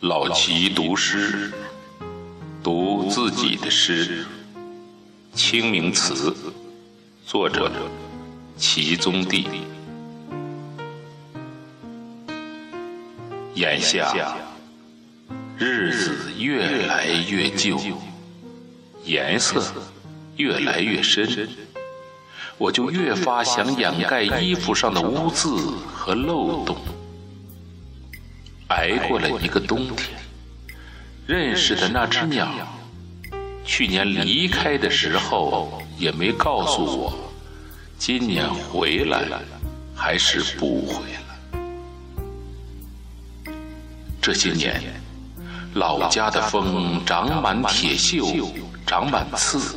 老齐读诗，读自己的诗，《清明词》，作者齐宗第。眼下日子越来越旧，颜色越来越深，我就越发想掩盖衣服上的污渍和漏洞。挨过了一个冬天，认识的那只鸟，去年离开的时候也没告诉我，今年回来还是不回来。这些年，老家的风长满铁锈，长满刺，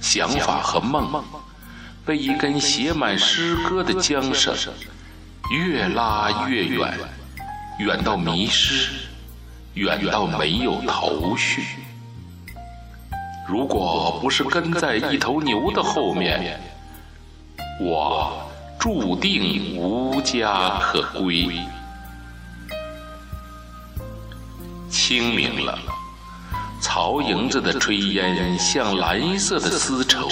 想法和梦被一根写满诗歌的缰绳越拉越远。远到迷失，远到没有头绪。如果不是跟在一头牛的后面，我注定无家可归。清明了，曹营子的炊烟像蓝色的丝绸，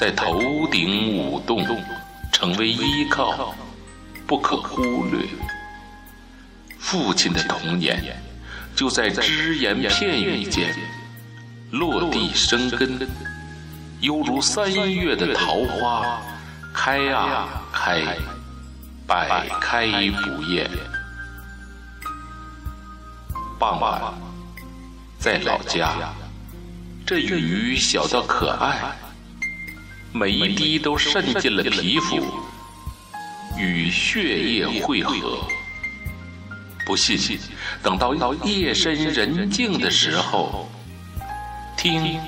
在头顶舞动，成为依靠，不可忽略。父亲的童年，就在只言片语间落地生根，犹如三月的桃花，开啊开，百开不厌。傍晚，在老家，这雨小到可爱，每一滴都渗进了皮肤，与血液汇合。不信，等到夜深人静的时候，听，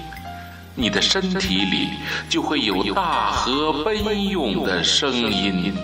你的身体里就会有大河奔涌的声音。